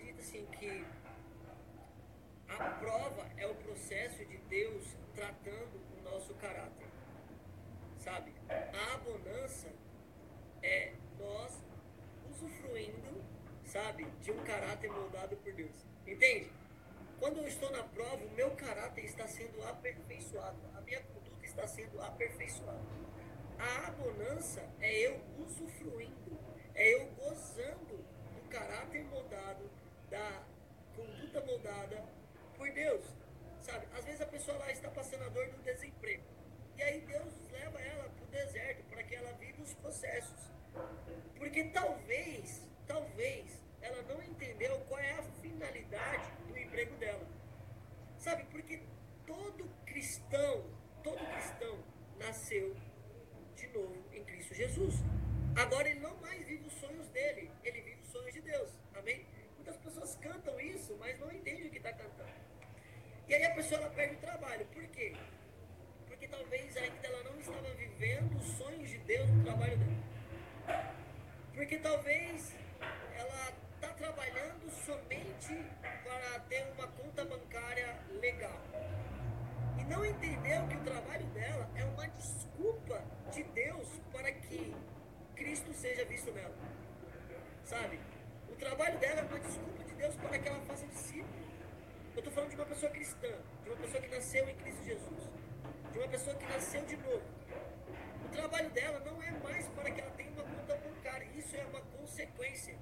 acredito assim que a prova é o processo de Deus tratando o nosso caráter. Sabe? A abundância é nós usufruindo, sabe, de um caráter moldado por Deus. Entende? Quando eu estou na prova, o meu caráter está sendo aperfeiçoado, a minha conduta está sendo aperfeiçoada. A abundância é eu usufruindo, é eu gozando do caráter moldado, da conduta moldada por Deus. Sabe? Às vezes a pessoa lá está passando a dor do desemprego. E aí Deus leva ela para o deserto para que ela viva os processos. Porque talvez, talvez, ela não entendeu qual é a finalidade do emprego dela. Sabe? Porque todo cristão, todo cristão nasceu de novo em Cristo Jesus. Agora ele não mais vive os sonhos dele, ele vive os sonhos de Deus. Amém? Muitas pessoas cantam isso, mas não entendem o que está cantando. E aí a pessoa ela perde o trabalho. Por quê? Porque talvez ainda ela não estava vivendo os sonhos de Deus no trabalho dela. Porque talvez ela está trabalhando somente para ter uma conta bancária legal. E não entendeu que o trabalho dela é uma desculpa de Deus para que Cristo seja visto nela. Sabe? O trabalho dela é uma desculpa de Deus para que ela faça discípulo. Eu estou falando de uma pessoa cristã, de uma pessoa que nasceu em Cristo Jesus, de uma pessoa que nasceu de novo. Trabalho dela não é mais para que ela tenha uma conta bancária, isso é uma consequência.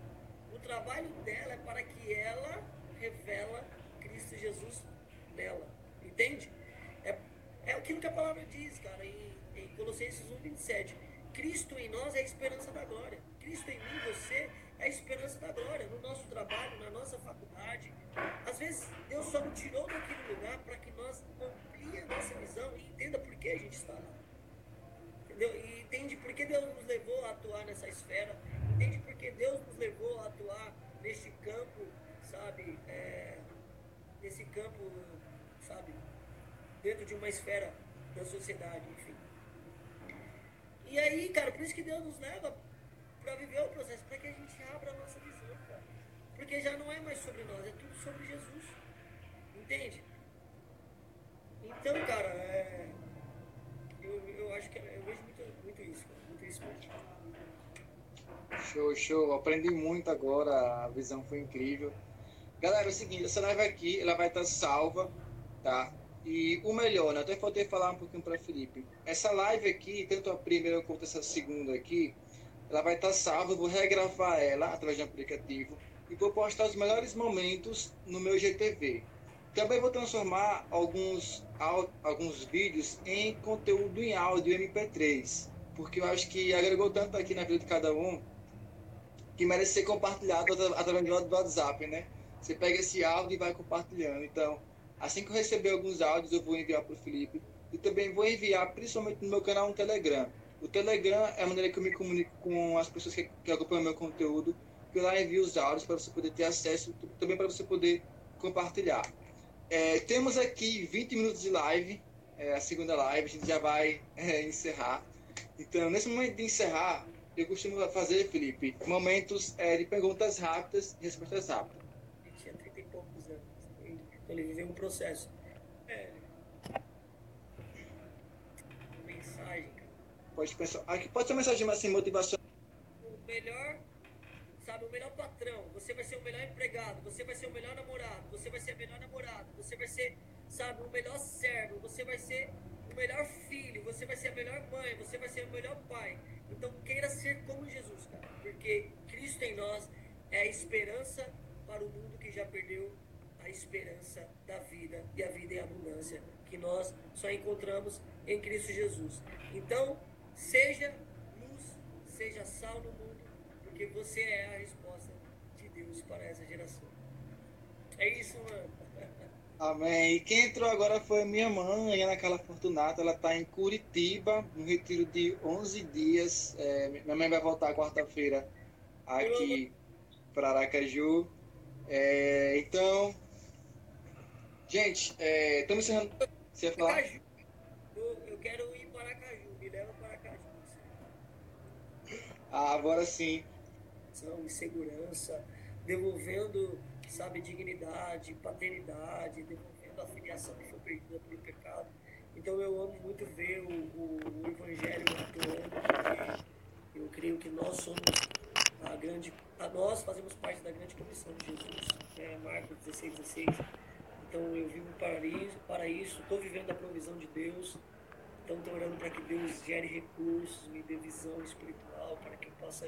O trabalho dela é para que ela revela Cristo Jesus nela. Entende? É, é aquilo que a palavra diz, cara, em, em Colossenses 1, 27. Cristo em nós é a esperança da glória. Cristo em mim, você, é a esperança da glória. No nosso trabalho, na nossa faculdade. Às vezes, Deus só nos tirou daquele lugar para que nós amplie a nossa visão e entenda por que a gente está lá. Entendeu? E entende por que Deus nos levou a atuar nessa esfera. Entende por que Deus nos levou a atuar neste campo, sabe? É, nesse campo, sabe? Dentro de uma esfera da sociedade, enfim. E aí, cara, por isso que Deus nos leva para viver o processo, para que a gente abra a nossa visão, cara. Porque já não é mais sobre nós, é tudo sobre Jesus. Entende? Então, cara, é, eu, eu acho que eu vejo muito, muito isso, cara, muito isso mesmo. Show, show. Aprendi muito agora, a visão foi incrível. Galera, é o seguinte, essa live aqui, ela vai estar salva, tá? E o melhor, né? Até faltei falar um pouquinho para Felipe. Essa live aqui, tanto a primeira quanto essa segunda aqui, ela vai estar salva. Eu vou regravar ela através de um aplicativo e vou postar os melhores momentos no meu GTV. Também vou transformar alguns, alguns vídeos em conteúdo em áudio MP3, porque eu acho que agregou tanto aqui na vida de cada um que merece ser compartilhado através do WhatsApp, né? Você pega esse áudio e vai compartilhando. Então, Assim que eu receber alguns áudios, eu vou enviar para o Felipe. E também vou enviar, principalmente no meu canal, no Telegram. O Telegram é a maneira que eu me comunico com as pessoas que, que acompanham meu conteúdo. Que eu lá envio os áudios para você poder ter acesso, também para você poder compartilhar. É, temos aqui 20 minutos de live, é, a segunda live, a gente já vai é, encerrar. Então, nesse momento de encerrar, eu costumo fazer, Felipe, momentos é, de perguntas rápidas e respostas rápidas. Ele viveu um processo. É. Mensagem. Pode pensar. Aqui pode ser uma mensagem assim, motivação. O melhor, sabe, o melhor patrão. Você vai ser o melhor empregado. Você vai ser o melhor namorado. Você vai ser a melhor namorada. Você vai ser, sabe, o melhor servo. Você vai ser o melhor filho. Você vai ser a melhor mãe. Você vai ser o melhor pai. Então queira ser como Jesus, cara. Porque Cristo em nós é a esperança para o mundo que já perdeu a esperança da vida e a vida em abundância que nós só encontramos em Cristo Jesus. Então, seja luz, seja sal no mundo, porque você é a resposta de Deus para essa geração. É isso, mano. Amém. E quem entrou agora foi minha mãe, Ana Carla Fortunato. Ela está em Curitiba, no retiro de 11 dias. É, minha mãe vai voltar quarta-feira aqui para Aracaju. É, então, Gente, estamos é, encerrando. Você ia falar? Eu, eu quero ir para Caju, me leva para Caju. Ah, agora sim. Segurança, devolvendo, sabe, dignidade, paternidade, devolvendo a filiação que foi perdida pelo pecado. Então eu amo muito ver o, o, o Evangelho atuando, porque eu creio que nós somos a grande. A nós fazemos parte da grande comissão de Jesus, né? Marcos 16, 16. Então eu vivo para isso, para isso, estou vivendo a provisão de Deus. Então estou orando para que Deus gere recursos, me dê visão espiritual, para que eu possa